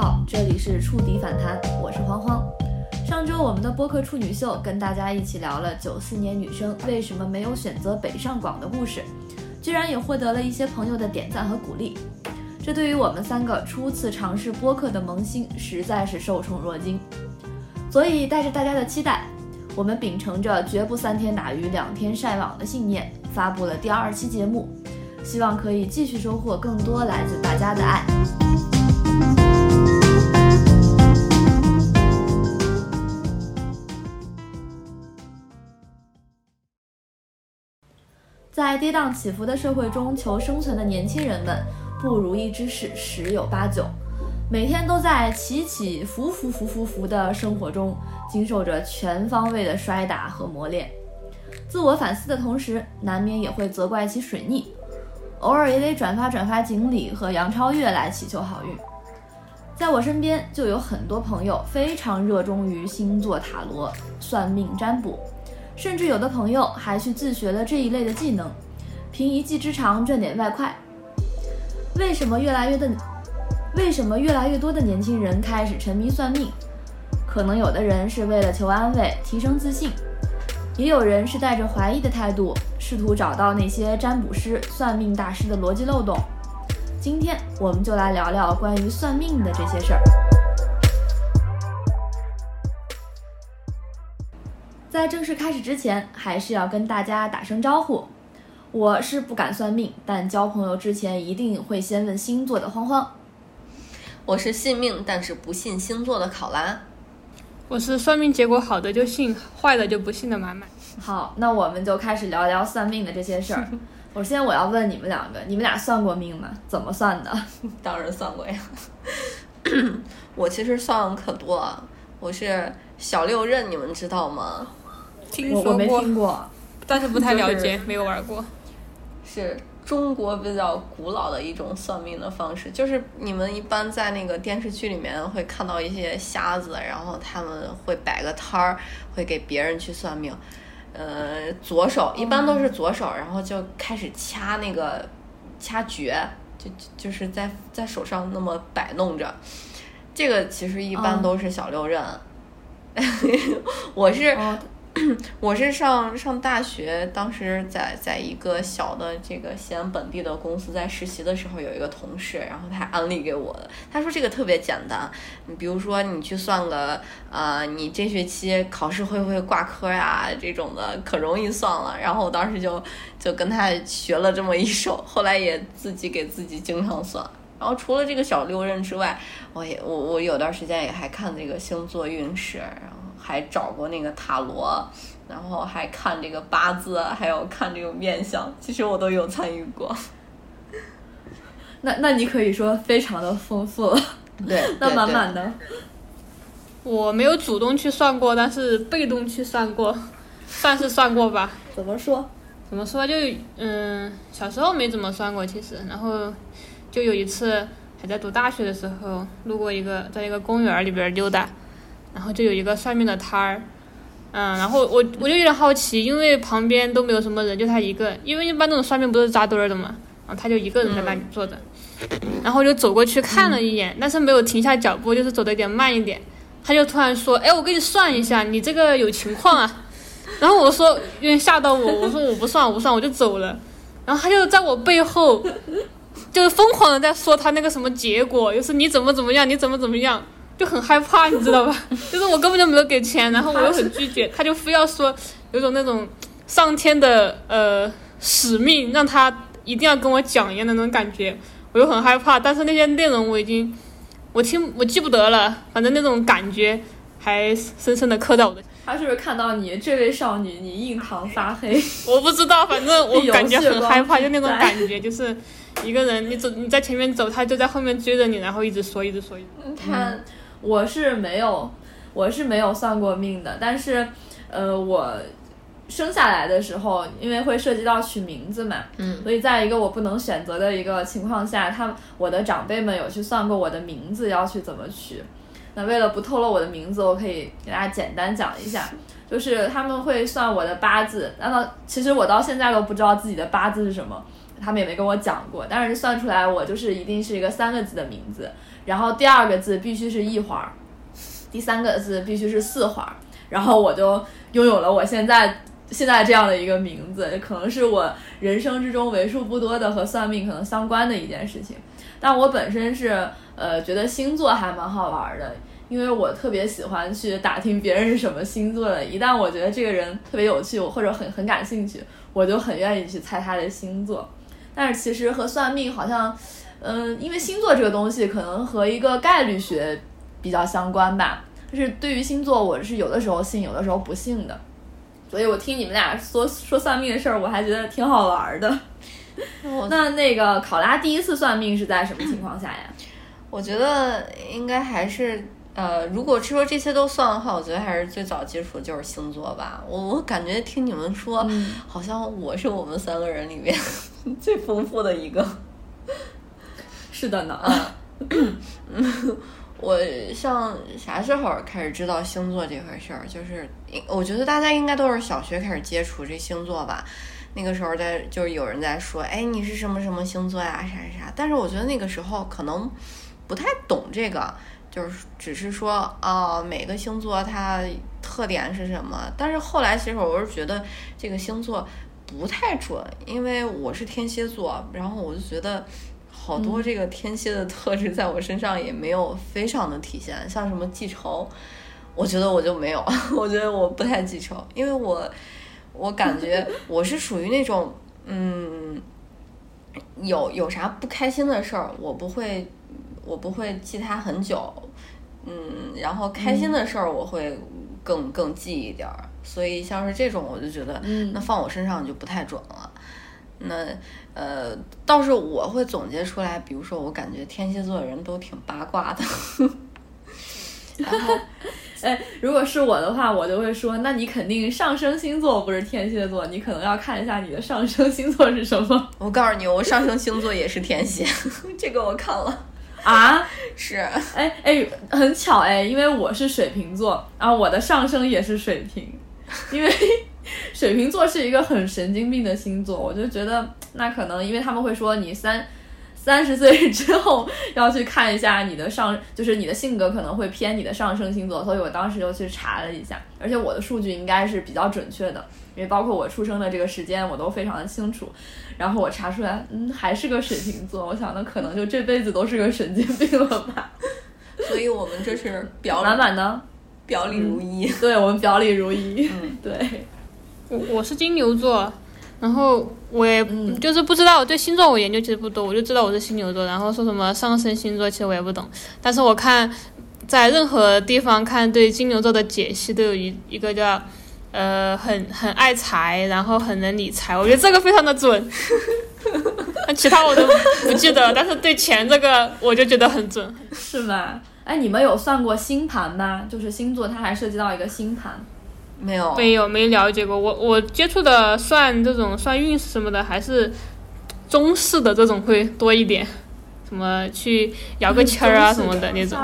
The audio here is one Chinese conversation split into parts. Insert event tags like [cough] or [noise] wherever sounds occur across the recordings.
好，这里是触底反弹，我是慌慌。上周我们的播客处女秀跟大家一起聊了九四年女生为什么没有选择北上广的故事，居然也获得了一些朋友的点赞和鼓励。这对于我们三个初次尝试播客的萌新，实在是受宠若惊。所以带着大家的期待，我们秉承着绝不三天打鱼两天晒网的信念，发布了第二期节目，希望可以继续收获更多来自大家的爱。在跌宕起伏的社会中求生存的年轻人们，不如意之事十有八九，每天都在起起伏伏伏伏伏的生活中，经受着全方位的摔打和磨练。自我反思的同时，难免也会责怪其水逆，偶尔也得转发转发锦鲤和杨超越来祈求好运。在我身边就有很多朋友非常热衷于星座塔罗、算命占卜。甚至有的朋友还去自学了这一类的技能，凭一技之长赚点外快。为什么越来越的，为什么越来越多的年轻人开始沉迷算命？可能有的人是为了求安慰、提升自信，也有人是带着怀疑的态度，试图找到那些占卜师、算命大师的逻辑漏洞。今天我们就来聊聊关于算命的这些事儿。在正式开始之前，还是要跟大家打声招呼。我是不敢算命，但交朋友之前一定会先问星座的慌慌。我是信命，但是不信星座的考拉。我是算命结果好的就信，坏的就不信的满满。好，那我们就开始聊聊算命的这些事儿。[laughs] 首先，我要问你们两个，你们俩算过命吗？怎么算的？[laughs] 当然算过呀。[coughs] 我其实算可多了，我是小六壬，你们知道吗？听说过，[laughs] 但是不太了解，没有玩过。是中国比较古老的一种算命的方式，就是你们一般在那个电视剧里面会看到一些瞎子，然后他们会摆个摊儿，会给别人去算命。呃，左手一般都是左手，然后就开始掐那个掐诀，就就是在在手上那么摆弄着。这个其实一般都是小六壬，[laughs] 我是。[clears throat] 我是上上大学，当时在在一个小的这个西安本地的公司在实习的时候，有一个同事，然后他安利给我的。他说这个特别简单，你比如说你去算个，呃，你这学期考试会不会挂科呀？这种的可容易算了。然后我当时就就跟他学了这么一手，后来也自己给自己经常算。然后除了这个小六壬之外，我也我我有段时间也还看那个星座运势，然后。还找过那个塔罗，然后还看这个八字，还有看这个面相，其实我都有参与过。[laughs] 那那你可以说非常的丰富，[laughs] 对，那满满的。我没有主动去算过，但是被动去算过，[laughs] 算是算过吧。怎么说？怎么说？就嗯，小时候没怎么算过，其实，然后就有一次还在读大学的时候，路过一个在一个公园里边溜达。然后就有一个算命的摊儿，嗯，然后我我就有点好奇，因为旁边都没有什么人，就他一个，因为一般那种算命不是扎堆儿的嘛，然后他就一个人在那里坐着，然后就走过去看了一眼，但是没有停下脚步，就是走的有点慢一点，他就突然说，哎，我给你算一下，你这个有情况啊，然后我说有点吓到我，我说我不算我不算，我就走了，然后他就在我背后，就是疯狂的在说他那个什么结果，就是你怎么怎么样，你怎么怎么样。就很害怕，你知道吧？[laughs] 就是我根本就没有给钱，然后我又很 [laughs] 拒绝，他就非要说有种那种上天的呃使命，让他一定要跟我讲一样的那种感觉，我又很害怕。但是那些内容我已经我听我记不得了，反正那种感觉还深深的刻在我的。他是不是看到你这位少女，你印堂发黑？[laughs] 我不知道，反正我感觉很害怕，就那种感觉，就是一个人你走你在前面走，他就在后面追着你，然后一直说一直说一直。他。我是没有，我是没有算过命的，但是，呃，我生下来的时候，因为会涉及到取名字嘛，嗯，所以在一个我不能选择的一个情况下，他我的长辈们有去算过我的名字要去怎么取。那为了不透露我的名字，我可以给大家简单讲一下，就是他们会算我的八字，那么其实我到现在都不知道自己的八字是什么。他们也没跟我讲过，但是算出来我就是一定是一个三个字的名字，然后第二个字必须是一环，第三个字必须是四环，然后我就拥有了我现在现在这样的一个名字，可能是我人生之中为数不多的和算命可能相关的一件事情。但我本身是呃觉得星座还蛮好玩的。因为我特别喜欢去打听别人是什么星座的，一旦我觉得这个人特别有趣，或者很很感兴趣，我就很愿意去猜他的星座。但是其实和算命好像，嗯，因为星座这个东西可能和一个概率学比较相关吧。就是对于星座，我是有的时候信，有的时候不信的。所以我听你们俩说说算命的事儿，我还觉得挺好玩的。[laughs] 那那个考拉第一次算命是在什么情况下呀？[coughs] 我觉得应该还是。呃，如果说这些都算的话，我觉得还是最早接触的就是星座吧。我我感觉听你们说，好像我是我们三个人里面 [laughs] 最丰富的一个。是的呢。我像啥时候开始知道星座这回事儿？就是我觉得大家应该都是小学开始接触这星座吧。那个时候在就是有人在说，哎，你是什么什么星座呀？啥啥啥。但是我觉得那个时候可能不太懂这个。就是只是说啊，每个星座它特点是什么？但是后来其实我是觉得这个星座不太准，因为我是天蝎座，然后我就觉得好多这个天蝎的特质在我身上也没有非常的体现，像什么记仇，我觉得我就没有，[laughs] 我觉得我不太记仇，因为我我感觉 [laughs] 我是属于那种嗯，有有啥不开心的事儿，我不会。我不会记它很久，嗯，然后开心的事儿我会更更记一点儿，所以像是这种我就觉得，那放我身上就不太准了。那呃，倒是我会总结出来，比如说我感觉天蝎座的人都挺八卦的。[laughs] 然后，哎，如果是我的话，我就会说，那你肯定上升星座不是天蝎座，你可能要看一下你的上升星座是什么。我告诉你，我上升星座也是天蝎，[laughs] 这个我看了。啊，[laughs] 是，哎哎，很巧哎，因为我是水瓶座，然后我的上升也是水瓶，因为 [laughs] 水瓶座是一个很神经病的星座，我就觉得那可能因为他们会说你三三十岁之后要去看一下你的上，就是你的性格可能会偏你的上升星座，所以我当时就去查了一下，而且我的数据应该是比较准确的。因为包括我出生的这个时间，我都非常的清楚。然后我查出来，嗯，还是个水瓶座。我想，那可能就这辈子都是个神经病了吧。所以我们这是表满满的，表里如一。对我们表里如一。嗯，[laughs] 对。我我是金牛座，然后我也就是不知道，对星座我研究其实不多，我就知道我是金牛座。然后说什么上升星座，其实我也不懂。但是我看在任何地方看对金牛座的解析，都有一一个叫。呃，很很爱财，然后很能理财，我觉得这个非常的准。[laughs] 那其他我都不记得，但是对钱这个我就觉得很准，是吧？哎，你们有算过星盘吗？就是星座，它还涉及到一个星盘。没有，没有，没了解过。我我接触的算这种算运势什么的，还是中式的这种会多一点，什么去摇个签儿啊什么的那种。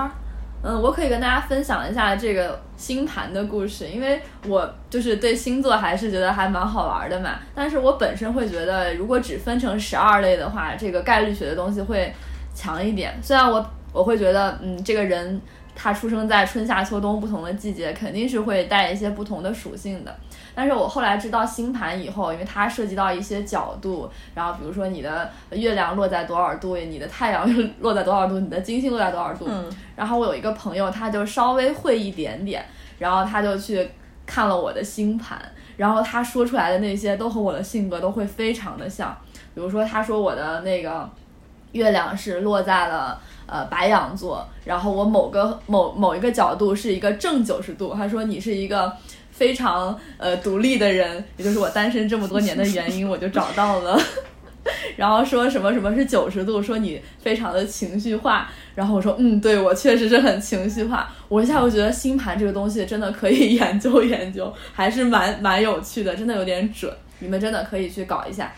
嗯，我可以跟大家分享一下这个星盘的故事，因为我就是对星座还是觉得还蛮好玩的嘛。但是我本身会觉得，如果只分成十二类的话，这个概率学的东西会强一点。虽然我我会觉得，嗯，这个人他出生在春夏秋冬不同的季节，肯定是会带一些不同的属性的。但是我后来知道星盘以后，因为它涉及到一些角度，然后比如说你的月亮落在多少度，你的太阳落在多少度，你的金星落在多少度。嗯。然后我有一个朋友，他就稍微会一点点，然后他就去看了我的星盘，然后他说出来的那些都和我的性格都会非常的像。比如说他说我的那个月亮是落在了呃白羊座，然后我某个某某一个角度是一个正九十度，他说你是一个。非常呃独立的人，也就是我单身这么多年的原因，我就找到了。[laughs] 然后说什么什么是九十度，说你非常的情绪化。然后我说嗯，对我确实是很情绪化。我一下我觉得星盘这个东西真的可以研究 [laughs] 研究，还是蛮蛮有趣的，真的有点准。你们真的可以去搞一下。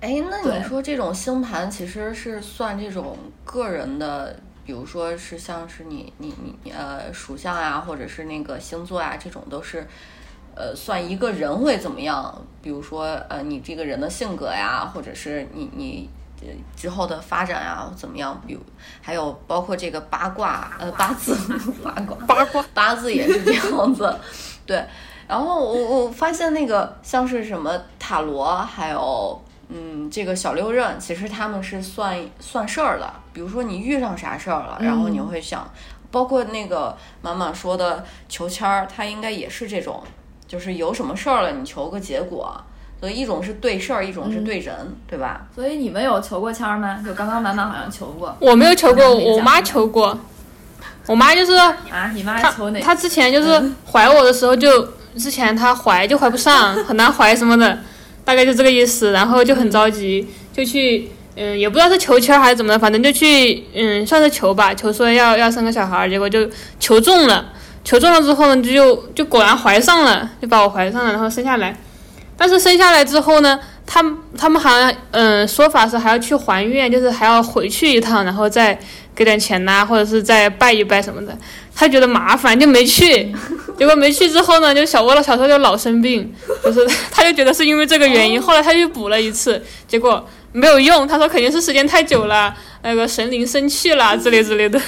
哎，那你说这种星盘其实是算这种个人的，比如说是像是你你你呃属相啊，或者是那个星座啊，这种都是。呃算一个人会怎么样，比如说呃你这个人的性格呀，或者是你你呃之后的发展啊怎么样，比如还有包括这个八卦呃八字八卦八卦八字也是这样子，对。然后我我发现那个像是什么塔罗，还有嗯这个小六壬，其实他们是算算事儿的。比如说你遇上啥事儿了，然后你会想，包括那个满满说的求签儿，它应该也是这种，就是有什么事儿了，你求个结果。所以一种是对事儿，一种是对人，对吧？所以你们有求过签儿吗？就刚刚满满好像求过我没有求过，我妈求过。我妈就是啊，你妈求哪？她之前就是怀我的时候就之前她怀就怀不上，很难怀什么的，大概就这个意思。然后就很着急，就去嗯，也不知道是求签还是怎么的，反正就去嗯，算是求吧，求说要要生个小孩，结果就求中了。求中了之后呢，就就果然怀上了，就把我怀上了，然后生下来。但是生下来之后呢，他们他们好像嗯说法是还要去还愿，就是还要回去一趟，然后再给点钱呐、或者是再拜一拜什么的。他觉得麻烦就没去，[laughs] 结果没去之后呢，就小窝了小时候就老生病，就是 [laughs] 他就觉得是因为这个原因，后来他又补了一次，结果没有用，他说肯定是时间太久了，那个神灵生气了 [laughs] 之类之类的。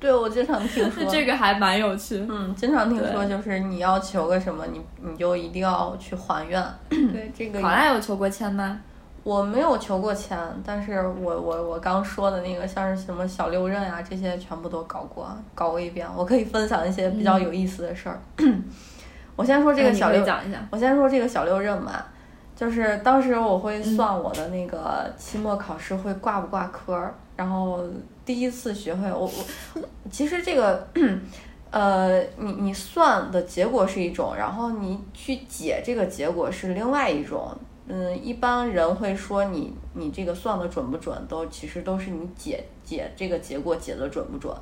对，我经常听说这个还蛮有趣。嗯，经常听说就是你要求个什么，你你就一定要去还愿。对，这个考拉有求过签吗？我没有求过签，但是我我我刚说的那个像是什么小六壬啊，这些全部都搞过，搞过一遍。我可以分享一些比较有意思的事儿。[coughs] 我先说这个小六，讲一下。我先说这个小六壬吧，就是当时我会算我的那个期末考试会挂不挂科儿，然后第一次学会我我其实这个。呃，你你算的结果是一种，然后你去解这个结果是另外一种。嗯，一般人会说你你这个算的准不准，都其实都是你解解这个结果解的准不准。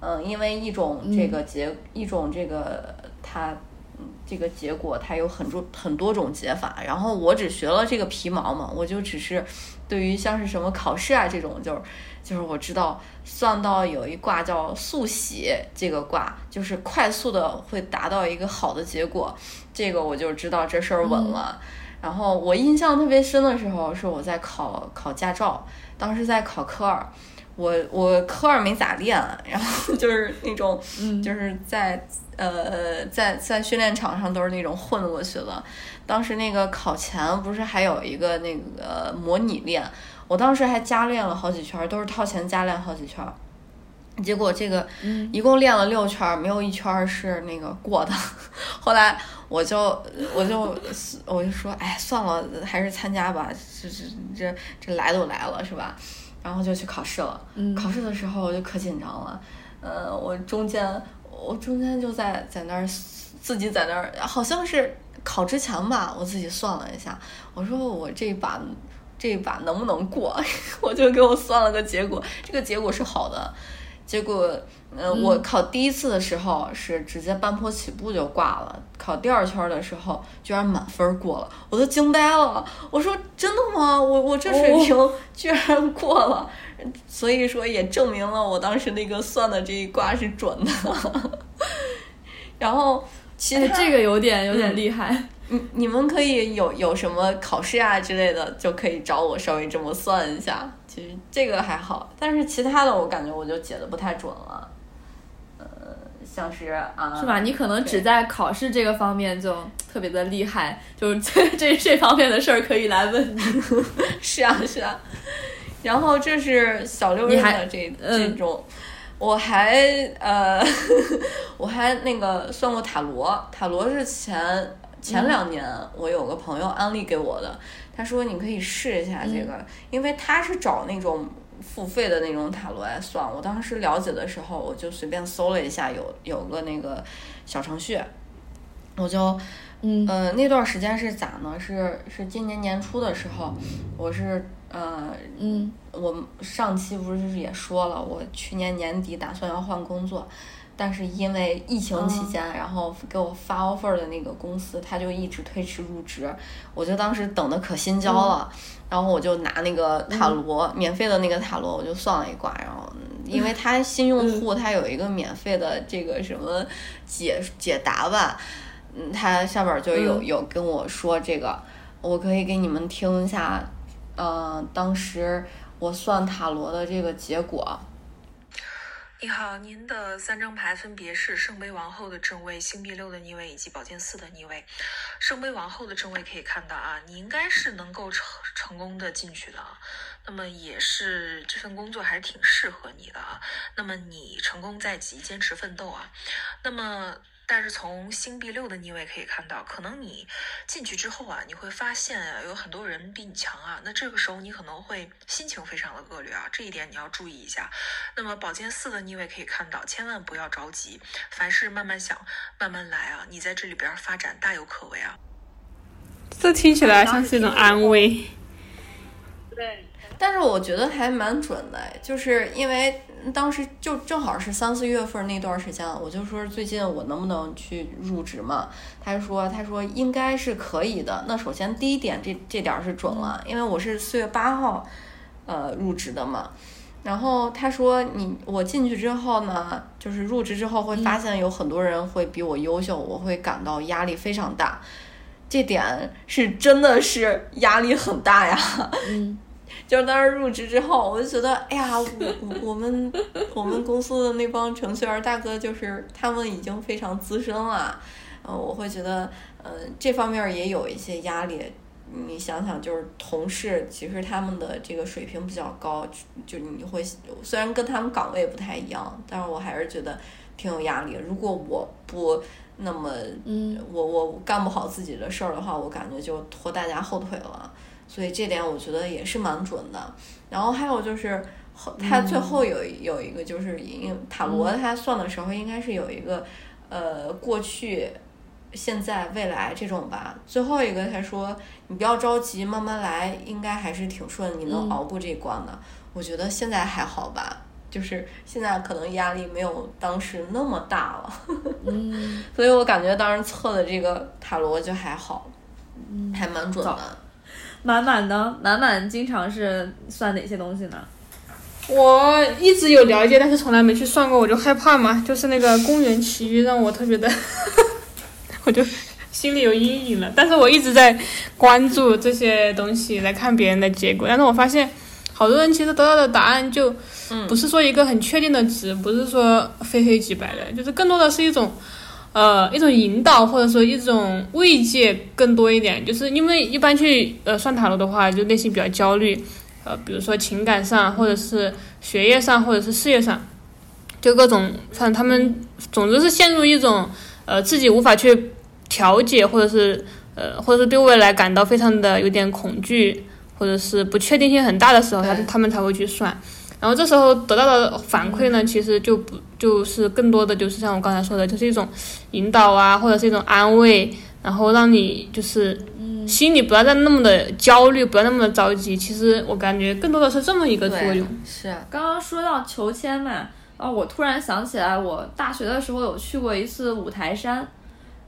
嗯，因为一种这个结、一种这个它嗯这个结果它有很多很多种解法，然后我只学了这个皮毛嘛，我就只是对于像是什么考试啊这种，就是就是我知道算到有一卦叫速喜，这个卦就是快速的会达到一个好的结果，这个我就知道这事儿稳了。然后我印象特别深的时候是我在考考驾照，当时在考科二，我我科二没咋练，然后 [laughs] 就是那种、嗯就是在呃在在训练场上都是那种混过去的。当时那个考前不是还有一个那个模拟练，我当时还加练了好几圈儿，都是套前加练好几圈儿。结果这个嗯一共练了六圈儿，没有一圈儿是那个过的。[laughs] 后来我就我就我就说，哎，算了，还是参加吧，这这这这来都来了，是吧？然后就去考试了。嗯考试的时候我就可紧张了，呃，我中间我中间就在在那儿自己在那儿，好像是考之前吧，我自己算了一下，我说我这一把这一把能不能过，[laughs] 我就给我算了个结果，这个结果是好的。结果，呃，我考第一次的时候是直接半坡起步就挂了，考第二圈儿的时候居然满分儿过了，我都惊呆了。我说真的吗？我我这水平 [laughs] 居然过了，所以说也证明了我当时那个算的这一卦是准的。[laughs] 然后其哎，这个有点有点嗯厉害。你你们可以有有什么考试啊之类的，就可以找我稍微这么算一下。其实这个还好，但是其他的我感觉我就解的不太准了。呃，像是啊，是吧？你可能只在考试这个方面就特别的厉害，就是这这这方面的事儿可以来问你。[laughs] 是啊是啊。然后这是小六的这嗯这种，我还呃，[laughs] 我还那个算过塔罗，塔罗是前前两年我有个朋友安利给我的，他说你可以试一下这个，因为他是找那种付费的那种塔罗来算。我当时了解的时候，我就随便搜了一下，有有个那个小程序，我就嗯呃，那段时间是咋呢？是是今年年初的时候，我是呃，嗯我上期不是也说了，我去年年底打算要换工作，但是因为疫情期间，然后给我发 offer 的那个公司，他就一直推迟入职，我就当时等的可心焦了，然后我就拿那个塔罗，免费的那个塔罗，我就算了一卦，然后 [laughs] 因为他新用户，他有一个免费的这个什么解解答吧，嗯，他下边就有有跟我说这个，我可以给你们听一下，呃，当时我算塔罗的这个结果。你好，您的三张牌分别是圣杯王后的正位、星币六的逆位以及宝剑四的逆位。圣杯王后的正位可以看到啊，你应该是能够成成功的进去的啊，那么也是这份工作还是挺适合你的啊。那么你成功在即，坚持奋斗啊。那么。但是从星币六的逆位可以看到，可能你进去之后啊，你会发现啊，有很多人比你强啊。那这个时候你可能会心情非常的恶劣啊，这一点你要注意一下。那么宝剑四的逆位可以看到，千万不要着急，凡事慢慢想，慢慢来啊。你在这里边发展大有可为啊。这听起来像是一种安慰。对。但是我觉得还蛮准的，就是因为当时就正好是三四月份那段时间，我就说最近我能不能去入职嘛？他说他说应该是可以的。那首先第一点，这这点是准了，因为我是四月八号呃入职的嘛。然后他说你我进去之后呢，就是入职之后会发现有很多人会比我优秀，我会感到压力非常大。这点是真的是压力很大呀。就是当时入职之后，我就觉得，哎呀，我我们我们公司的那帮程序员大哥，就是他们已经非常资深了，嗯，我会觉得，嗯，这方面也有一些压力。你想想，就是同事，其实他们的这个水平比较高，就你会虽然跟他们岗位不太一样，但是我还是觉得挺有压力。如果我不那么，嗯，我我干不好自己的事儿的话，我感觉就拖大家后腿了。所以这点我觉得也是蛮准的，然后还有就是他最后有有一个就是因塔罗他算的时候应该是有一个呃过去、现在、未来这种吧。最后一个他说你不要着急，慢慢来，应该还是挺顺，你能熬过这一关的。我觉得现在还好吧，就是现在可能压力没有当时那么大了。嗯，[laughs] 所以我感觉当时测的这个塔罗就还好，还蛮准的。满满的，满满经常是算哪些东西呢？我一直有了解，但是从来没去算过，我就害怕嘛。就是那个公园奇遇让我特别的，[laughs] 我就心里有阴影了。但是我一直在关注这些东西来看别人的结果，但是我发现好多人其实得到的答案就不是说一个很确定的值，不是说非黑即白的，就是更多的是一种。呃，一种引导或者说一种慰藉更多一点，就是因为一般去呃算塔罗的话，就内心比较焦虑，呃，比如说情感上或者是学业上或者是事业上，就各种，反正他们总之是陷入一种呃自己无法去调节或者是呃或者是对未来感到非常的有点恐惧或者是不确定性很大的时候，他他们才会去算。然后这时候得到的反馈呢，其实就不就是更多的就是像我刚才说的，就是一种引导啊，或者是一种安慰，然后让你就是心里不要再那么的焦虑，不要那么的着急。其实我感觉更多的是这么一个作用。是。刚刚说到求签嘛，啊，我突然想起来，我大学的时候有去过一次五台山，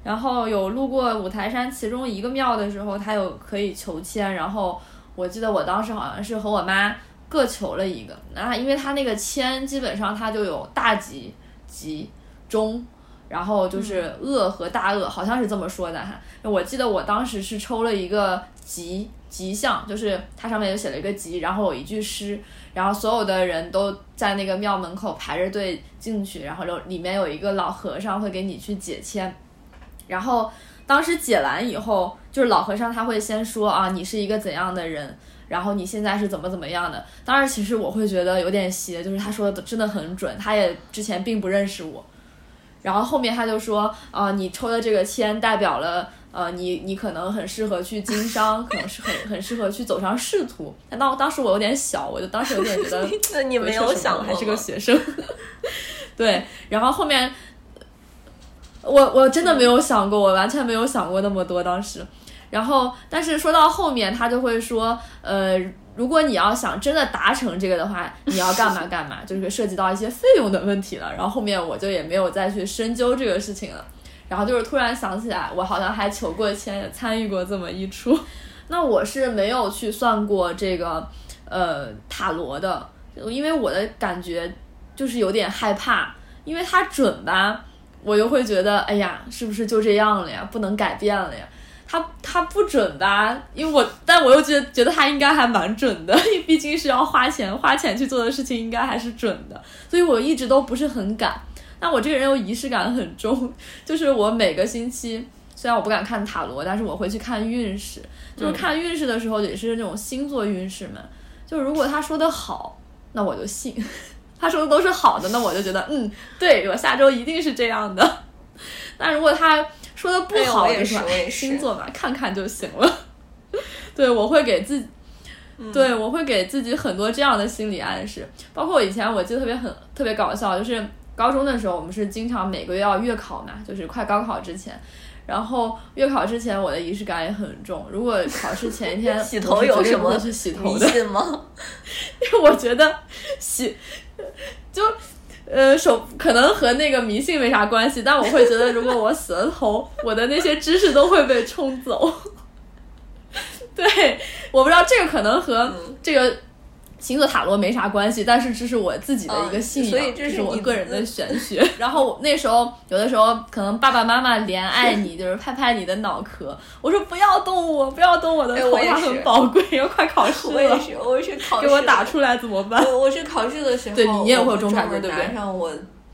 然后有路过五台山其中一个庙的时候，它有可以求签，然后我记得我当时好像是和我妈。各求了一个，那，因为他那个签基本上他就有大吉、吉、中，然后就是恶和大恶，好像是这么说的哈。我记得我当时是抽了一个吉吉象，就是它上面就写了一个吉，然后有一句诗，然后所有的人都在那个庙门口排着队进去，然后就里面有一个老和尚会给你去解签，然后当时解完以后，就是老和尚他会先说啊，你是一个怎样的人。然后你现在是怎么怎么样的？当然，其实我会觉得有点邪，就是他说的真的很准。他也之前并不认识我，然后后面他就说啊，你抽的这个签代表了呃，你 [laughs] 你可能很适合去经商，可能是很很适合去走上仕途。但当当时我有点小，我就当时有点觉得，[laughs] 那你没有想还是个学生，对。然后后面，我我真的没有想过，我完全没有想过那么多。当时，然后，但是说到后面，他就会说，呃，如果你要想真的达成这个的话，你要干嘛干嘛，就是涉及到一些费用的问题了。然后后面我就也没有再去深究这个事情了。[laughs] 然后就是突然想起来，我好像还求过签，也参与过这么一出。那我是没有去算过这个呃塔罗的，因为我的感觉就是有点害怕，因为它准吧，我又会觉得，哎呀，是不是就这样了呀？不能改变了呀？它它不准吧？因为我，但我又觉得觉得他应该还蛮准的，因为毕竟是要花钱花钱去做的事情，应该还是准的，所以我一直都不是很敢。那我这个人又仪式感很重，就是我每个星期，虽然我不敢看塔罗，但是我会去看运势。就是看运势的时候，也是那种星座运势嘛。就如果他说的好，那我就信；[laughs] 他说的都是好的，那我就觉得，嗯，对我下周一定是这样的。[laughs] 但如果他说的不好，就是星座嘛，看看就行了。[laughs] 对，我会给自己，对我会给自己很多这样的心理暗示。包括我以前我记得特别很特别搞笑，就是高中的时候，我们是经常每个月要月考嘛，就是快高考之前。然后月考之前，我的仪式感也很重。如果考试前一天 [laughs] 洗头有什么去洗头的吗？[laughs] 因为我觉得洗就呃手可能和那个迷信没啥关系，但我会觉得如果我死了头，我的那些知识都会被冲走。[laughs] 对，我不知道这个可能和这个。星座塔罗没啥关系，但是这是我自己的一个信仰，这是我个人的玄学。[laughs] 然后那时候有的时候可能爸爸妈妈怜爱你，就是拍拍你的脑壳，我说不要动我，不要动我的头，它很宝贵，要快考试了。我也是，我是考给我打出来怎么办？我我是考试的时候，对你也会有这种感觉，对不对？上我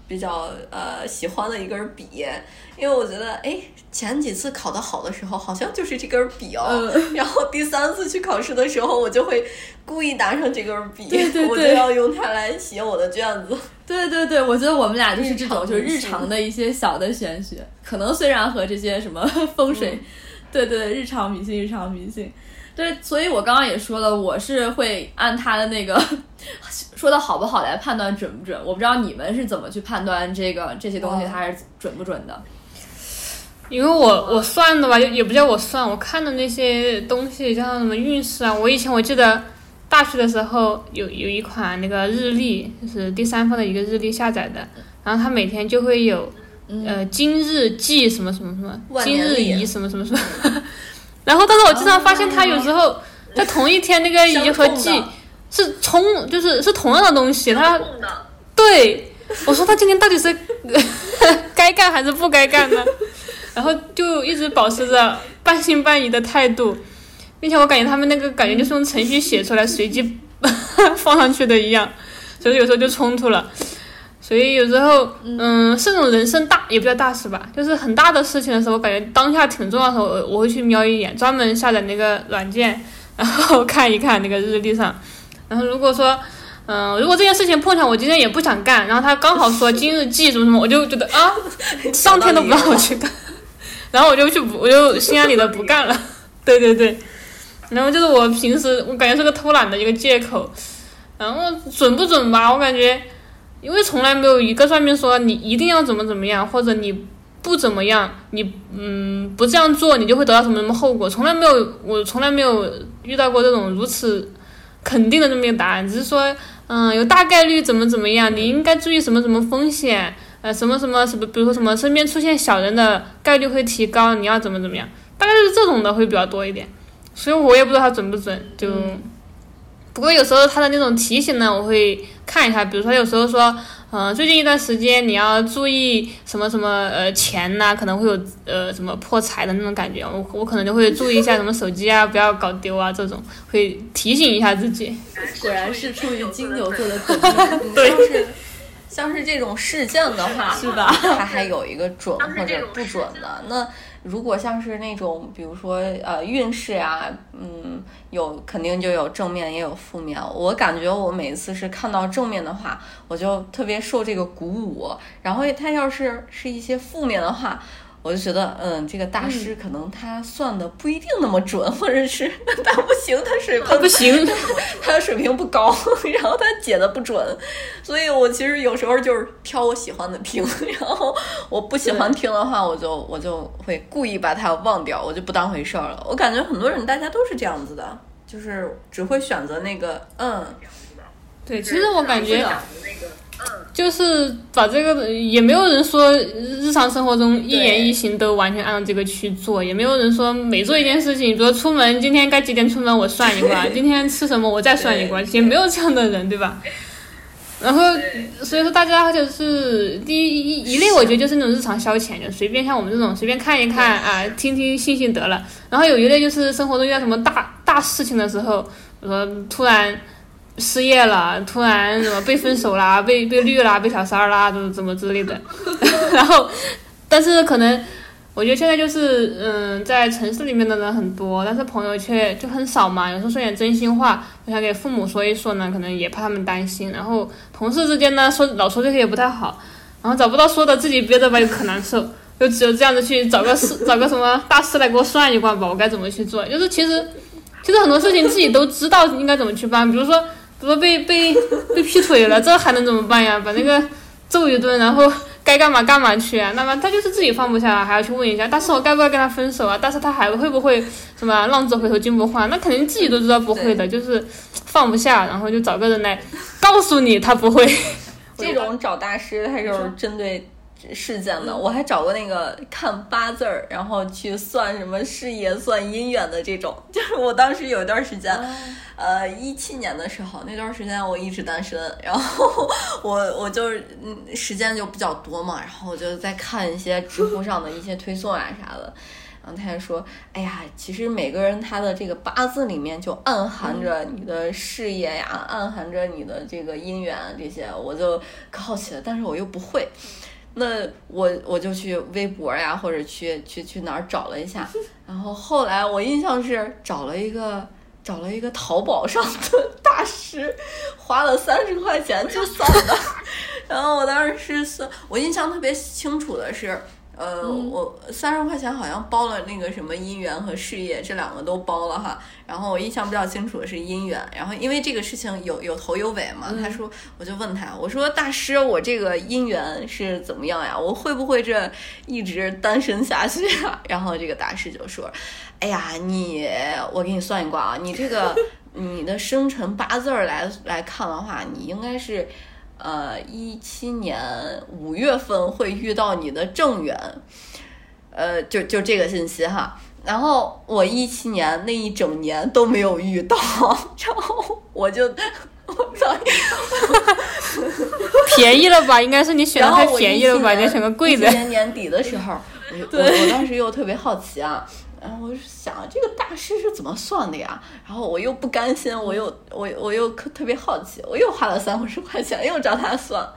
比较呃喜欢的一根笔。因为我觉得，哎，前几次考得好的时候，好像就是这根笔哦。[laughs] 然后第三次去考试的时候，我就会故意拿上这根笔，[laughs] 我就要用它来写我的卷子。对对对，我觉得我们俩就是这种，就是日常的一些小的玄学，可能虽然和这些什么风水，对对，日常迷信，日常迷信。对，所以我刚刚也说了，我是会按他的那个说的好不好来判断准不准。我不知道你们是怎么去判断这个这些东西它是准不准的。因为我我算的吧，也也不叫我算，我看的那些东西叫什么运势啊。我以前我记得大学的时候有有一款那个日历，就是第三方的一个日历下载的，然后它每天就会有呃今日记什么什么什么，今日宜什么什么什么。然后但是我经常发现他有时候在同一天那个宜和季是冲，就是是同样的东西，他对，我说他今天到底是 [laughs] 该干还是不该干呢？然后就一直保持着半信半疑的态度，并且我感觉他们那个感觉就是用程序写出来随机放上去的一样，所以有时候就冲突了。所以有时候，嗯，是那种人生大也不叫大事吧，就是很大的事情的时候，我感觉当下挺重要的时候，我我会去瞄一眼，专门下载那个软件，然后看一看那个日历上。然后如果说，嗯，如果这件事情碰巧我今天也不想干，然后他刚好说今日记什么什么，我就觉得啊，[laughs] 上天都不让我去干。然后我就去不，我就心安理得不干了。对对对，然后就是我平时我感觉是个偷懒的一个借口。然后准不准吧？我感觉，因为从来没有一个算命说你一定要怎么怎么样，或者你不怎么样，你嗯不这样做你就会得到什么什么后果。从来没有，我从来没有遇到过这种如此肯定的这么一个答案。只是说，嗯，有大概率怎么怎么样，你应该注意什么什么风险。呃，什么什么什么，比如说什么身边出现小人的概率会提高，你要怎么怎么样，大概是这种的会比较多一点，所以我也不知道它准不准，就，不过有时候他的那种提醒呢，我会看一下，比如说有时候说，嗯，最近一段时间你要注意什么什么，呃，钱呐，可能会有呃什么破财的那种感觉，我我可能就会注意一下什么手机啊，不要搞丢啊，这种会提醒一下自己。果然是出于金牛座的本命，[laughs] 对。像是这种事件的话，是吧？它还有一个准或者不准的。那如果像是那种，比如说呃运势啊，嗯，有肯定就有正面也有负面。我感觉我每次是看到正面的话，我就特别受这个鼓舞。然后他要是是一些负面的话。我就觉得，嗯，这个大师可能他算的不一定那么准，或者是他不行，他水平不行，[laughs] 他的水平不高，然后他解的不准，所以我其实有时候就是挑我喜欢的听，然后我不喜欢听的话，我就我就会故意把它忘掉，我就不当回事儿了。我感觉很多人大家都是这样子的，就是只会选择那个嗯。对，其实我感觉，就是把这个也没有人说日常生活中一言一行都完全按照这个去做，也没有人说每做一件事情，比如出门今天该几点出门我算一卦，[laughs] 今天吃什么我再算一卦，也没有这样的人，对吧？然后所以说大家就是第一一类，我觉得就是那种日常消遣，就随便像我们这种随便看一看啊，听听信信得了。然后有一类就是生活中遇到什么大大事情的时候，比如说突然。失业了，突然什么被分手啦，[laughs] 被被绿啦，被小三儿啦，怎么怎么之类的。[laughs] 然后，但是可能我觉得现在就是，嗯，在城市里面的人很多，但是朋友却就很少嘛。有时候说点真心话，我想给父母说一说呢，可能也怕他们担心。然后同事之间呢，说老说这些也不太好。然后找不到说的，自己憋着吧又可难受，就只有这样子去找个师，找个什么大师来给我算一卦吧，我该怎么去做？就是其实，其实很多事情自己都知道应该怎么去办，比如说。比如被被被劈腿了，这还能怎么办呀？把那个揍一顿，然后该干嘛干嘛去啊？那么他就是自己放不下，还要去问一下，但是我该不该跟他分手啊？但是他还会不会什么浪子回头金不换？那肯定自己都知道不会的，就是放不下，然后就找个人来告诉你他不会。这种找大师，他就是针对。事件的，我还找过那个看八字儿，然后去算什么事业、算姻缘的这种。[laughs] 就是我当时有一段时间，呃，一七年的时候，那段时间我一直单身，然后 [laughs] 我我就是嗯，时间就比较多嘛，然后我就在看一些知乎上的一些推送啊啥的。然后他就说，哎呀，其实每个人他的这个八字里面就暗含着你的事业呀，暗含着你的这个姻缘这些，我就可好奇了，但是我又不会。那我我就去微博呀，或者去去去哪儿找了一下，[laughs] 然后后来我印象是找了一个找了一个淘宝上的 [laughs] 大师，花了三十块钱就扫的，[laughs] 然后我当时是算，我印象特别清楚的是。呃，我三十块钱好像包了那个什么姻缘和事业这两个都包了哈。然后我印象比较清楚的是姻缘，然后因为这个事情有有头有尾嘛，他说我就问他，我说大师，我这个姻缘是怎么样呀？我会不会这一直单身下去啊？[laughs] 然后这个大师就说，哎呀，你我给你算一卦啊，你这个 [laughs] 你的生辰八字来来看的话，你应该是。呃，一七年五月份会遇到你的正缘，呃，就就这个信息哈。然后我一七年那一整年都没有遇到，然后我就我操，便宜了吧？应该是你选的太便宜了吧？你选个贵的。一年年底的时候，我 [laughs] 我当时又特别好奇啊。然后我就想，这个大师是怎么算的呀？然后我又不甘心，我又我我又特特别好奇，我又花了三五十块钱又找他算。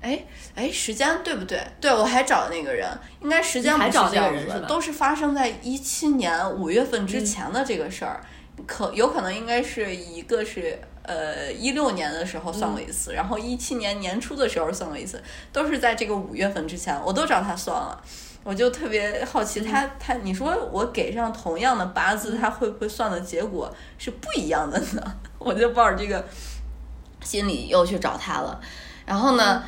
哎哎，时间对不对？对，我还找那个人，应该时间不是这样子，都是发生在一七年五月份之前的这个事儿，可有可能应该是一个是呃一六年的时候算过一次，然后一七年年初的时候算过一次，都是在这个五月份之前，我都找他算了。我就特别好奇，他他，你说我给上同样的八字，他会不会算的结果是不一样的呢？[laughs] 我就抱着这个心理又去找他了，然后呢，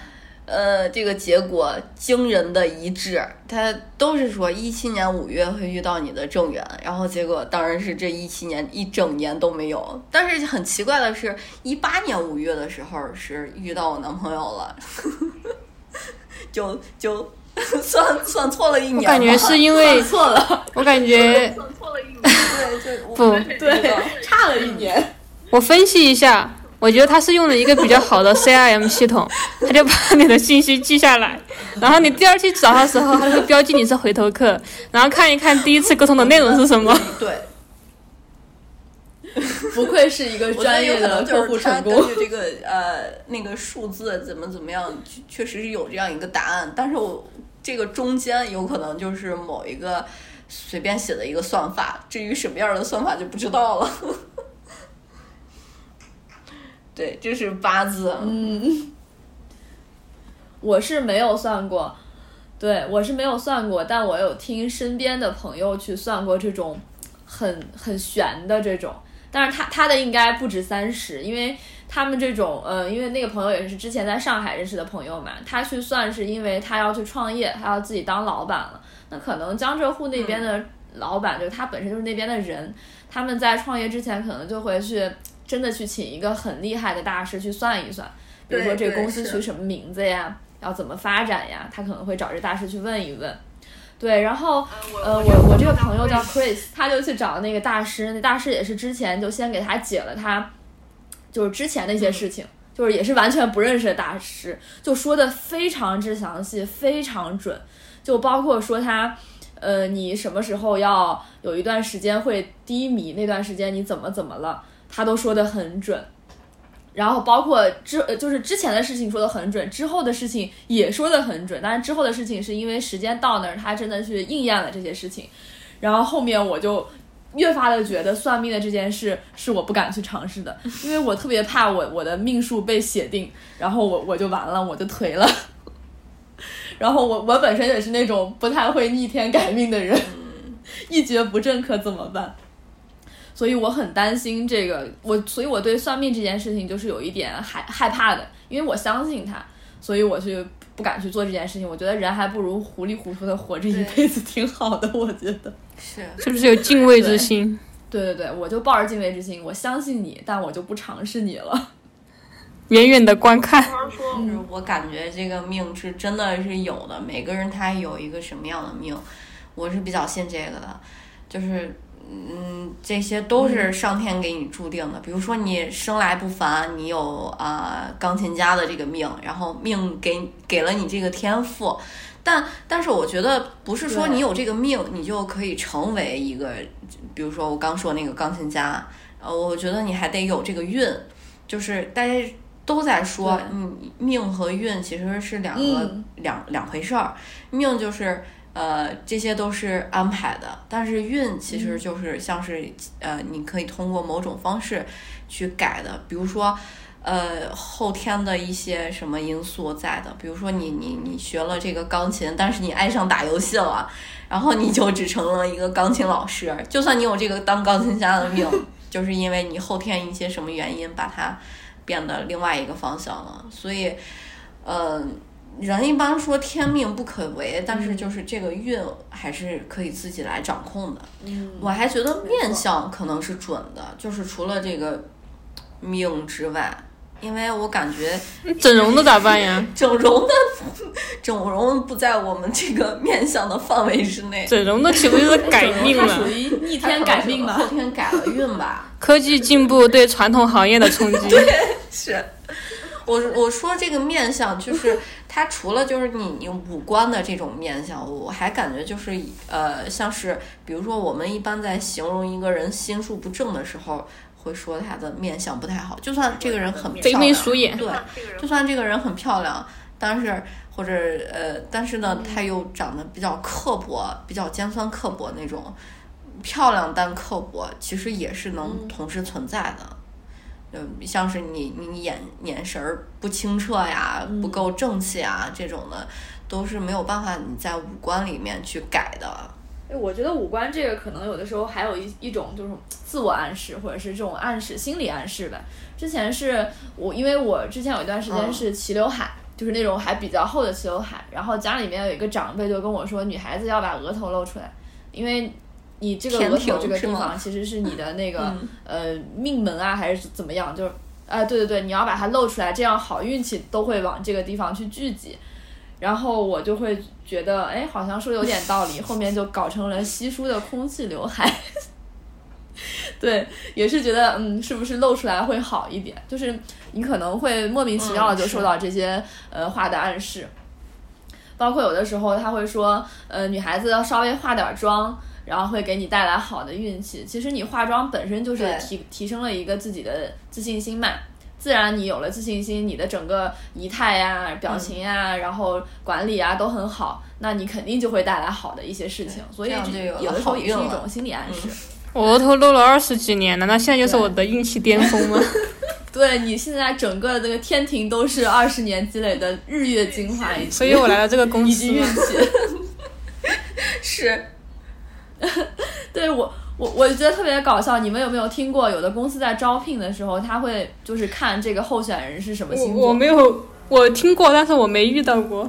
呃，这个结果惊人的一致，他都是说一七年五月会遇到你的正缘，然后结果当然是这一七年一整年都没有，但是很奇怪的是，一八年五月的时候是遇到我男朋友了，就 [laughs] 就。[laughs] 算算错了一年，我感觉是因为 [laughs] 错了，[laughs] 我感觉算错了一年，对不对，差了一年。我分析一下，我觉得他是用了一个比较好的 CRM 系统，他就把你的信息记下来，然后你第二期找他的时候，他会标记你是回头客，然后看一看第一次沟通的内容是什么。对。不愧是一个专业的客户成功。根据这个呃那个数字怎么怎么样，确实是有这样一个答案。但是我这个中间有可能就是某一个随便写的一个算法，至于什么样的算法就不知道了。对，这是八字。嗯，我是没有算过，对我是没有算过，但我有听身边的朋友去算过这种很很玄的这种。但是他他的应该不止三十，因为他们这种，呃，因为那个朋友也是之前在上海认识的朋友嘛，他去算是因为他要去创业，他要自己当老板了。那可能江浙沪那边的老板，就他本身就是那边的人，他们在创业之前可能就会去真的去请一个很厉害的大师去算一算，比如说这个公司取什么名字呀，要怎么发展呀，他可能会找这大师去问一问。对，然后呃，我我这个朋友叫 Chris，他就去找那个大师，那大师也是之前就先给他解了他，就是之前的一些事情，就是也是完全不认识的大师，就说的非常之详细，非常准，就包括说他，呃，你什么时候要有一段时间会低迷，那段时间你怎么怎么了，他都说的很准。然后包括之呃，就是之前的事情说的很准，之后的事情也说的很准，但是之后的事情是因为时间到那儿，他真的是应验了这些事情。然后后面我就越发的觉得算命的这件事是我不敢去尝试的，因为我特别怕我我的命数被写定，然后我我就完了，我就颓了。[laughs] 然后我我本身也是那种不太会逆天改命的人，[laughs] 一蹶不振可怎么办？所以我很担心这个，我所以我对算命这件事情就是有一点害害怕的，因为我相信他，所以我去不敢去做这件事情。我觉得人还不如糊里糊涂的活着一辈子挺好的，我觉得是是不是有敬畏之心？对对对，我就抱着敬畏之心，我相信你，但我就不尝试你了，远远的观看。就是我感觉这个命是真的是有的，每个人他有一个什么样的命，我是比较信这个的，就是。嗯，这些都是上天给你注定的。比如说你生来不凡，你有啊钢琴家的这个命，然后命给给了你这个天赋。但但是我觉得不是说你有这个命，你就可以成为一个，比如说我刚说那个钢琴家。呃，我觉得你还得有这个运，就是大家都在说，嗯，命和运其实是两个两两回事儿。命就是。呃，这些都是安排的，但是运其实就是像是呃，你可以通过某种方式去改的，比如说呃后天的一些什么因素在的，比如说你你你学了这个钢琴，但是你爱上打游戏了，然后你就只成了一个钢琴老师，就算你有这个当钢琴家的命，[laughs] 就是因为你后天一些什么原因把它变得另外一个方向了，所以嗯。人一般说天命不可违，但是就是这个运还是可以自己来掌控的。嗯，我还觉得面相可能是准的，就是除了这个命之外，因为我感觉 [laughs] 整容的咋办呀？[laughs] 整容的，整容不在我们这个面相的范围之内。整容的岂不就是改命了？属于逆天改命吧？后天改了运吧？科技进步对传统行业的冲击。[laughs] 对，是。我我说这个面相就是。它除了就是你你五官的这种面相，我还感觉就是呃，像是比如说我们一般在形容一个人心术不正的时候，会说他的面相不太好。就算这个人很贼眉鼠眼，对，就算这个人很漂亮，但是或者呃，但是呢，他又长得比较刻薄，比较尖酸刻薄那种，漂亮但刻薄，其实也是能同时存在的。嗯，像是你你眼眼神儿不清澈呀，不够正气啊，这种的都是没有办法你在五官里面去改的。哎，我觉得五官这个可能有的时候还有一一种就是自我暗示，或者是这种暗示心理暗示吧。之前是我，因为我之前有一段时间是齐刘海，就是那种还比较厚的齐刘海，然后家里面有一个长辈就跟我说，女孩子要把额头露出来，因为。你这个额头这个地方其实是你的那个呃命门啊，还是怎么样？就是啊，对对对，你要把它露出来，这样好运气都会往这个地方去聚集。然后我就会觉得，哎，好像说有点道理，后面就搞成了稀疏的空气刘海。[laughs] 对，也是觉得嗯，是不是露出来会好一点？就是你可能会莫名其妙的就受到这些呃话的暗示，包括有的时候他会说，呃，女孩子要稍微化点妆。然后会给你带来好的运气。其实你化妆本身就是提提升了一个自己的自信心嘛，自然你有了自信心，你的整个仪态呀、表情呀，然后管理啊都很好，那你肯定就会带来好的一些事情。所以有的时候也是一种心理暗示。我额头露了二十几年难道现在就是我的运气巅峰吗？对 [laughs] 你现在整个这个天庭都是二十年积累的日月精华，所以我来了这个公司，运气 [laughs] 是。[laughs] 对我，我我觉得特别搞笑。你们有没有听过，有的公司在招聘的时候，他会就是看这个候选人是什么星座？我我没有，我听过，但是我没遇到过。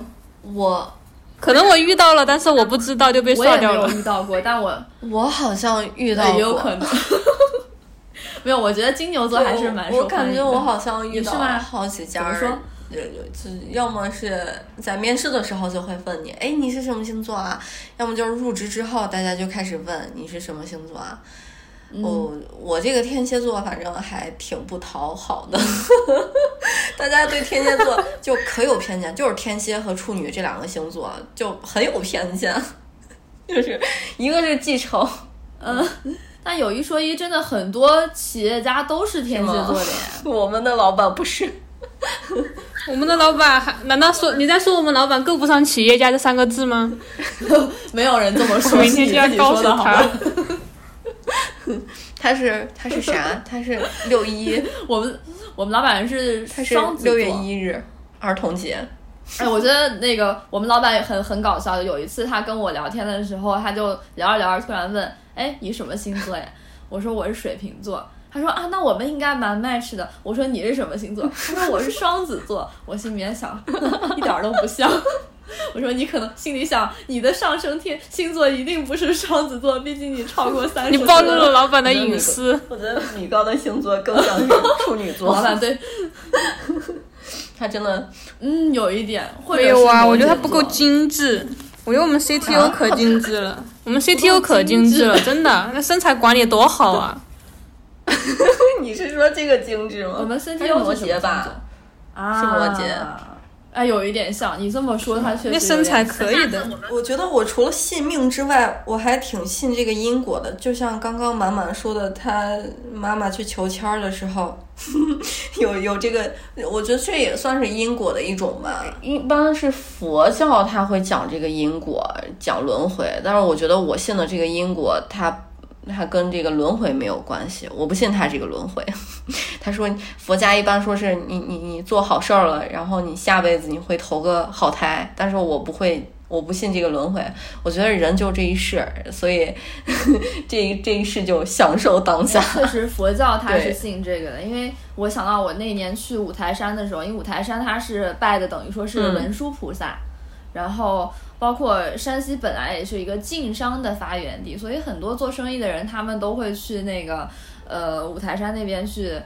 我可能我遇到了，但是我不知道就被我也没有刷掉了。遇到过，但我 [laughs] 我好像遇到过，也有可能。[laughs] 没有，我觉得金牛座还是蛮受我欢迎的。感觉我好像遇到好几家要么是在面试的时候就会问你，哎，你是什么星座啊？要么就是入职之后大家就开始问你是什么星座啊？嗯我我这个天蝎座反正还挺不讨好的，[laughs] 大家对天蝎座就可有偏见，就是天蝎和处女这两个星座就很有偏见，[laughs] 就是一个是记仇，嗯，但有一说一，真的很多企业家都是天蝎座的呀。[laughs] 我们的老板不是。我们的老板还难道说你在说我们老板够不上企业家这三个字吗？[laughs] 没有人这么说，明天就要你告诉他。[laughs] 他是他是啥？他是六一，我们我们老板是他是双子六月一日儿童节。哎，我觉得那个我们老板也很很搞笑。有一次他跟我聊天的时候，他就聊着聊着突然问：“哎，你什么星座呀？”我说：“我是水瓶座。”他说：“啊，那我们应该蛮 match 的。”我说：“你是什么星座？”他说：“我是双子座。”我心里面想，[laughs] 一点儿都不像。我说：“你可能心里想，你的上升天星座一定不是双子座，毕竟你超过三十。”你暴露了老板的隐私。我觉得米高的星座更像是处女座。老板对，[laughs] 他真的，嗯，有一点，没有啊，我觉得他不够精致。我觉得我们 CTO 可精致了，我们 CTO 可精致了，真的，那身材管理多好啊！[laughs] 你是说这个精致吗？我们他 CTO 是摩羯吧？啊，是摩羯。哎，有一点像，你这么说，他确实那身材可以的。我觉得我除了信命之外，我还挺信这个因果的。就像刚刚满满说的，他妈妈去求签儿的时候，[laughs] 有有这个，我觉得这也算是因果的一种吧。一般是佛教他会讲这个因果，讲轮回，但是我觉得我信的这个因果，它它跟这个轮回没有关系，我不信它这个轮回。[laughs] 他说佛家一般说是你你你做好事儿了，然后你下辈子你会投个好胎，但是我不会。我不信这个轮回，我觉得人就这一世，所以 [laughs] 这一这一世就享受当下。确实，佛教他是信这个的，因为我想到我那年去五台山的时候，因为五台山它是拜的等于说是嗯文殊菩萨，然后包括山西本来也是一个晋商的发源地，所以很多做生意的人他们都会去那个呃五台山那边去。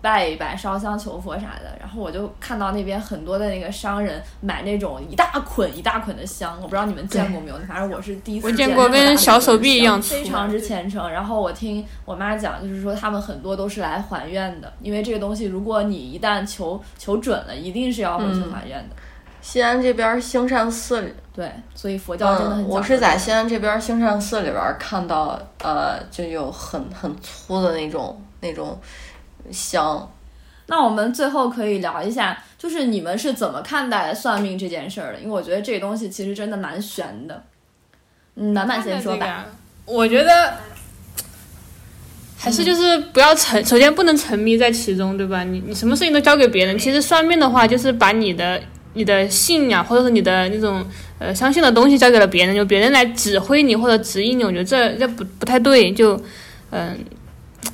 拜一拜，烧香求佛啥的，然后我就看到那边很多的那个商人买那种一大捆一大捆的香，我不知道你们见过没有，反正我是第一次我见过跟小手臂一样香非常之虔诚。然后我听我妈讲，就是说他们很多都是来还愿的，因为这个东西如果你一旦求求准了，一定是要回去还愿的。西安这边兴善寺里，对，所以佛教真的很嗯，我是在西安这边兴善寺里边看到，呃，就有很很粗的那种那种香。那我们最后可以聊一下，就是你们是怎么看待算命这件事儿的？因为我觉得这个东西其实真的蛮悬的。嗯，满满先说。吧。我觉得还是就是不要沉，首先不能沉迷在其中，对吧？你你什么事情都交给别人。其实算命的话，就是把你的你的信仰或者是你的那种呃相信的东西交给了别人，就别人来指挥你或者指引你。我觉得这这不不太对。就嗯、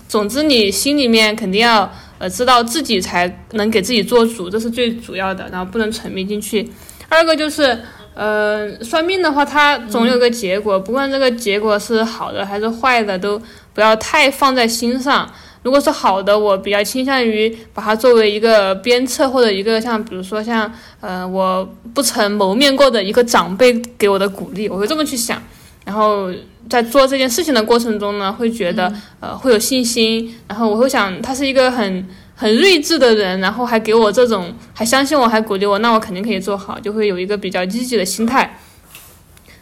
总之你心里面肯定要呃知道自己才能给自己做主，这是最主要的。然后不能沉迷进去。二个就是。呃，算命的话，它总有个结果，不管这个结果是好的还是坏的，都不要太放在心上。如果是好的，我比较倾向于把它作为一个鞭策，或者一个像比如说像呃我不曾谋面过的一个长辈给我的鼓励，我会这么去想。然后在做这件事情的过程中呢，会觉得、呃会有信心，然后我会想他是一个很很睿智的人，然后还给我这种还相信我，还鼓励我，那我肯定可以做好，就会有一个比较积极的心态。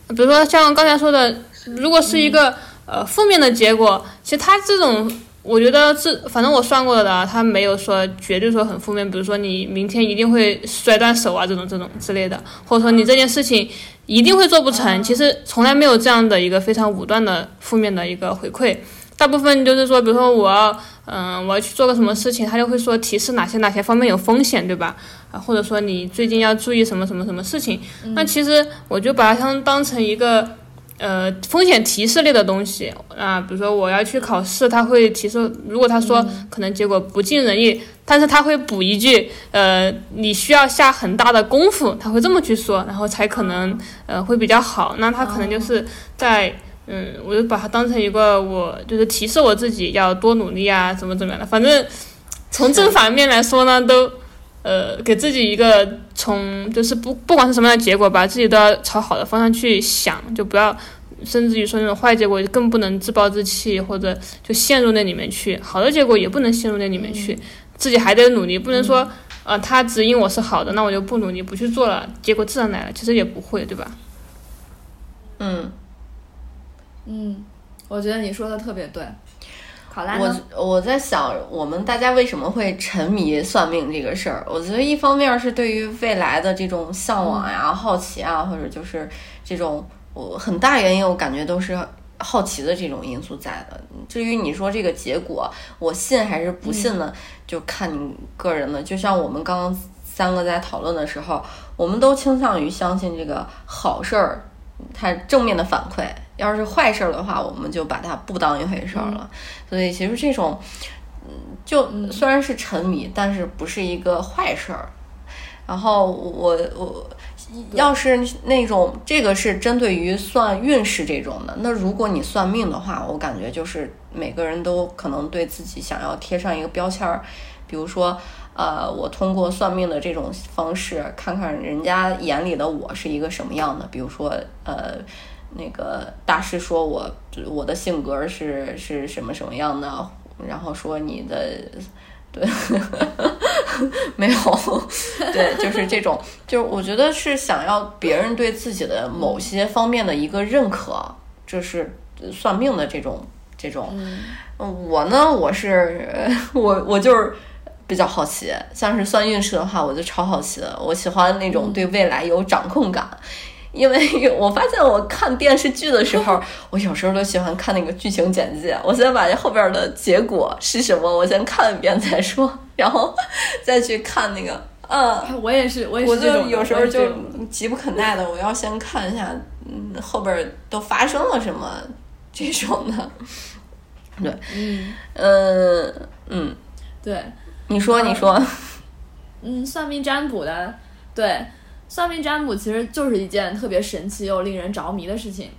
比如说像刚才说的，如果是一个、呃负面的结果，其实他这种。我觉得这反正我算过的啊，他没有说绝对说很负面，比如说你明天一定会摔断手啊这种这种之类的，或者说你这件事情一定会做不成，其实从来没有这样的一个非常武断的负面的一个回馈。大部分就是说，比如说我要，嗯、我要去做个什么事情，他就会说提示哪些哪些方面有风险，对吧？啊，或者说你最近要注意什么什么什么事情。那其实我就把它当当成一个，呃风险提示类的东西啊，比如说我要去考试，他会提示，如果他说可能结果不尽人意，但是他会补一句，呃，你需要下很大的功夫，他会这么去说，然后才可能呃会比较好。那他可能就是在。嗯，我就把它当成一个，我就是提示我自己要多努力啊，怎么怎么样的。反正从正反面来说呢，都呃给自己一个从就是不不管是什么样的结果，吧自己都要朝好的方向去想，就不要甚至于说那种坏结果更不能自暴自弃，或者就陷入那里面去。好的结果也不能陷入那里面去，自己还得努力，不能说呃他指引我是好的，那我就不努力不去做了，结果自然来了。其实也不会，对吧？嗯。嗯，我觉得你说的特别对。考拉我我在想，我们大家为什么会沉迷算命这个事儿？我觉得一方面是对于未来的这种向往呀、好奇啊，或者就是这种我很大原因，我感觉都是好奇的这种因素在的。至于你说这个结果，我信还是不信呢？就看你个人的。就像我们刚刚三个在讨论的时候，我们都倾向于相信这个好事儿，它正面的反馈。要是坏事儿的话，我们就把它不当一回事儿了。所以其实这种，嗯，就虽然是沉迷，但是不是一个坏事儿。然后我我要是那种这个是针对于算运势这种的，那如果你算命的话，我感觉就是每个人都可能对自己想要贴上一个标签儿，比如说，呃，我通过算命的这种方式，看看人家眼里的我是一个什么样的，比如说，呃。那个大师说我我的性格是是什么什么样的，然后说你的对 [laughs] 没有对，就是这种，就是我觉得是想要别人对自己的某些方面的一个认可，这是算命的这种这种。我呢，我是我我就是比较好奇，像是算运势的话，我就超好奇的，我喜欢那种对未来有掌控感。因为我发现我看电视剧的时候，[laughs] 我有时候都喜欢看那个剧情简介。我先把这后边的结果是什么，我先看一遍再说，然后 [laughs] 再去看那个。嗯，我也是，我也是。我就有时候就急不可耐的，我要先看一下，嗯，后边都发生了什么这种的。对，嗯嗯嗯，对，你说你说，嗯，算命占卜的，对。算命占卜其实就是一件特别神奇又令人着迷的事情，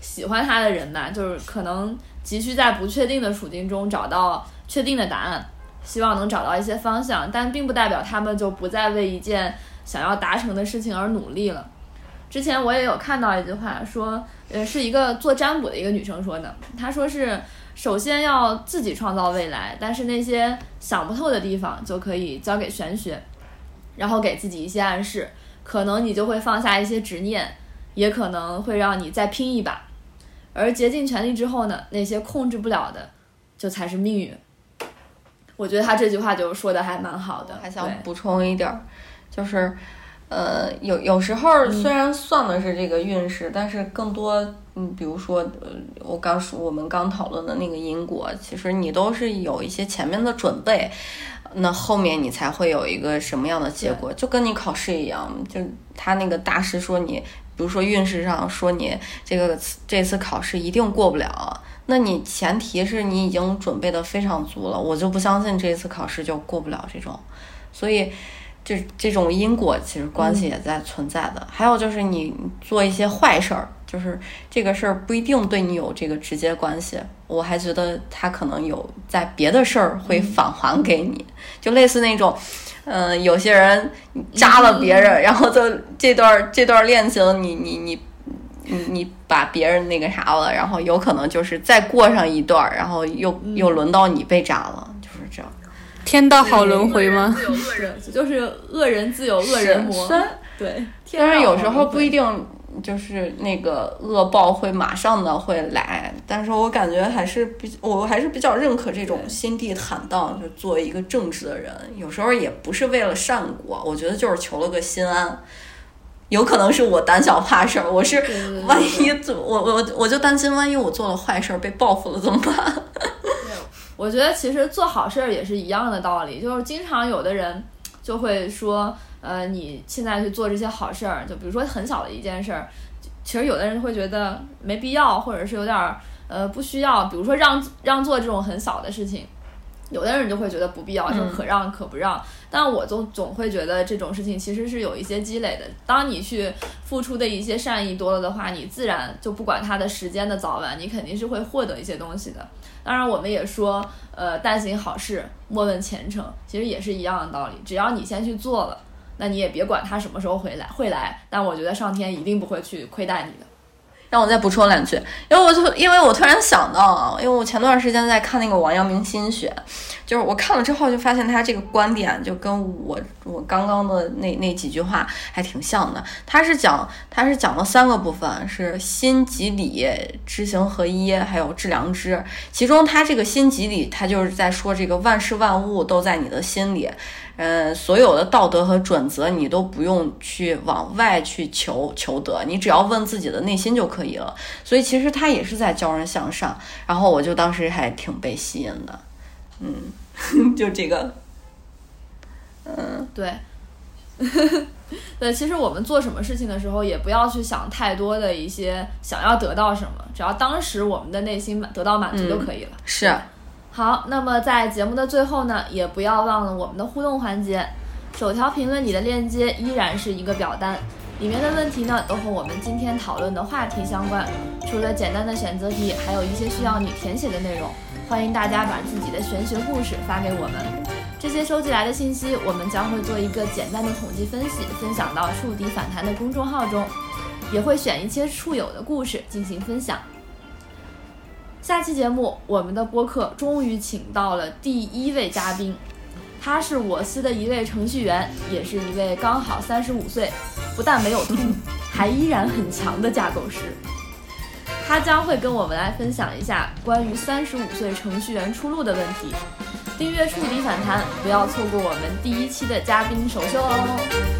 喜欢它的人呢，就是可能急需在不确定的处境中找到确定的答案，希望能找到一些方向，但并不代表他们就不再为一件想要达成的事情而努力了。之前我也有看到一句话，说，呃，是一个做占卜的一个女生说的，她说是首先要自己创造未来，但是那些想不透的地方就可以交给玄学，然后给自己一些暗示。可能你就会放下一些执念，也可能会让你再拼一把。而竭尽全力之后呢，那些控制不了的，就才是命运。我觉得他这句话就说的还蛮好的。还想补充一点儿，就是，呃，有有时候虽然算的是这个运势，但是更多，嗯，比如说，呃，我刚说我们刚讨论的那个因果，其实你都是有一些前面的准备。那后面你才会有一个什么样的结果？就跟你考试一样，就他那个大师说你，比如说运势上说你这个这次考试一定过不了，那你前提是你已经准备的非常足了，我就不相信这次考试就过不了这种，所以这这种因果其实关系也在存在的。还有就是你做一些坏事儿。就是这个事儿不一定对你有这个直接关系，我还觉得他可能有在别的事儿会返还给你，就类似那种，嗯，有些人扎了别人，然后就这段这段恋情，你你你你你把别人那个啥了，然后有可能就是再过上一段，然后又又轮到你被扎了，就是这样。天道好轮回吗？自有恶人，就是恶人自有恶人磨。对，但是有时候不一定。就是那个恶报会马上的会来，但是我感觉还是比我还是比较认可这种心地坦荡，就作为一个正直的人，有时候也不是为了善果，我觉得就是求了个心安。有可能是我胆小怕事儿，我是万一怎我我我就担心万一我做了坏事儿被报复了怎么办？[laughs] 我觉得其实做好事儿也是一样的道理，就是经常有的人就会说。呃，你现在去做这些好事儿，就比如说很小的一件事儿，其实有的人会觉得没必要，或者是有点儿呃不需要，比如说让让座这种很小的事情，有的人就会觉得不必要，就可让可不让。但我总总会觉得这种事情其实是有一些积累的。当你去付出的一些善意多了的话，你自然就不管它的时间的早晚，你肯定是会获得一些东西的。当然，我们也说，呃，但行好事，莫问前程，其实也是一样的道理。只要你先去做了，那你也别管他什么时候回来会来。但我觉得上天一定不会去亏待你的。让我再补充两句，因为我突，因为我突然想到，因为我前段时间在看那个王阳明心学，就是我看了之后就发现他这个观点就跟我我刚刚的那那几句话还挺像的。他是讲他是讲了三个部分，是心即理、知行合一，还有致良知。其中他这个心即理，他就是在说这个万事万物都在你的心里。嗯，所有的道德和准则，你都不用去往外去求求得，你只要问自己的内心就可以了。所以其实他也是在教人向上。然后我就当时还挺被吸引的，嗯，[laughs] 就这个，嗯，对，[laughs] 对，其实我们做什么事情的时候，也不要去想太多的一些想要得到什么，只要当时我们的内心满得到满足就可以了。是。好，那么在节目的最后呢，也不要忘了我们的互动环节。首条评论里的链接依然是一个表单，里面的问题呢都和我们今天讨论的话题相关。除了简单的选择题，还有一些需要你填写的内容。欢迎大家把自己的玄学故事发给我们。这些收集来的信息，我们将会做一个简单的统计分析，分享到触底反弹的公众号中，也会选一些触友的故事进行分享。下期节目，我们的播客终于请到了第一位嘉宾，他是我司的一位程序员，也是一位刚好三十五岁，不但没有秃，还依然很强的架构师。他将会跟我们来分享一下关于三十五岁程序员出路的问题。订阅触底反弹，不要错过我们第一期的嘉宾首秀哦。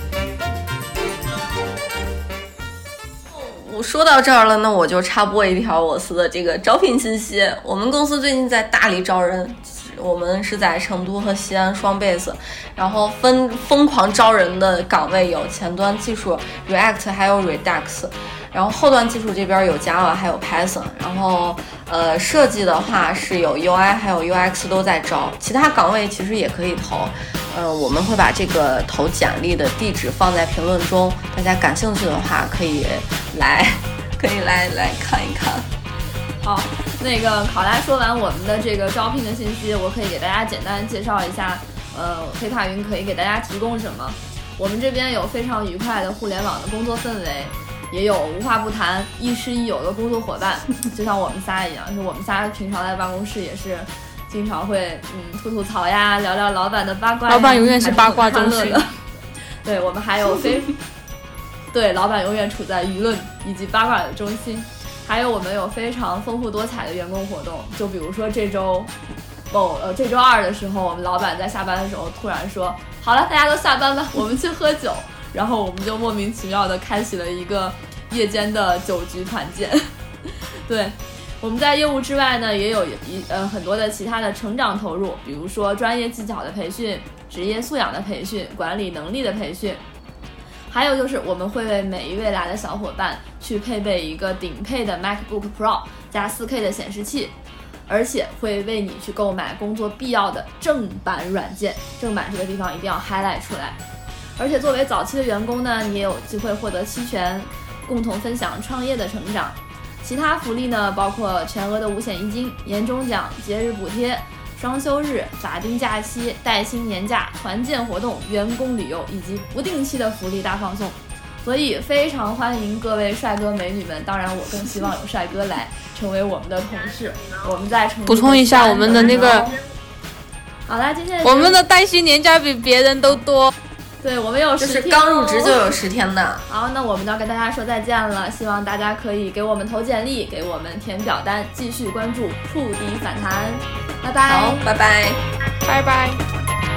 说到这儿了，那我就插播一条我司的这个招聘信息。我们公司最近在大力招人，我们是在成都和西安双 base，然后疯疯狂招人的岗位有前端技术 React，还有 Redux。然后后端技术这边有 Java，还有 Python。然后呃，设计的话是有 UI，还有 UX 都在招。其他岗位其实也可以投。呃，我们会把这个投简历的地址放在评论中，大家感兴趣的话可以来，可以来来看一看。好，那个考拉说完我们的这个招聘的信息，我可以给大家简单介绍一下，呃，黑塔云可以给大家提供什么。我们这边有非常愉快的互联网的工作氛围。也有无话不谈、亦师亦友的工作伙伴，就像我们仨一样。就我们仨平常在办公室也是经常会嗯吐吐槽呀，聊聊老板的八卦。老板永远是八卦中心。对我们还有非 [laughs] 对老板永远处在舆论以及八卦的中心。还有我们有非常丰富多彩的员工活动，就比如说这周某呃这周二的时候，我们老板在下班的时候突然说：“好了，大家都下班吧，我们去喝酒。”然后我们就莫名其妙的开启了一个夜间的酒局团建。[laughs] 对，我们在业务之外呢，也有一呃很多的其他的成长投入，比如说专业技巧的培训、职业素养的培训、管理能力的培训，还有就是我们会为每一位来的小伙伴去配备一个顶配的 MacBook Pro 加 4K 的显示器，而且会为你去购买工作必要的正版软件。正版这个地方一定要 highlight 出来。而且作为早期的员工呢，你也有机会获得期权，共同分享创业的成长。其他福利呢，包括全额的五险一金、年终奖、节日补贴、双休日、法定假期、带薪年假、团建活动、员工旅游以及不定期的福利大放送。所以非常欢迎各位帅哥美女们，当然我更希望有帅哥来成为我们的同事。[laughs] 我们在补充一下我们的那个，好啦，今天我们的带薪年假比别人都多。对我们有十天，刚入职就有十天的。[laughs] 好，那我们就要跟大家说再见了。希望大家可以给我们投简历，给我们填表单，继续关注触底反弹。拜拜。好，拜拜，拜拜。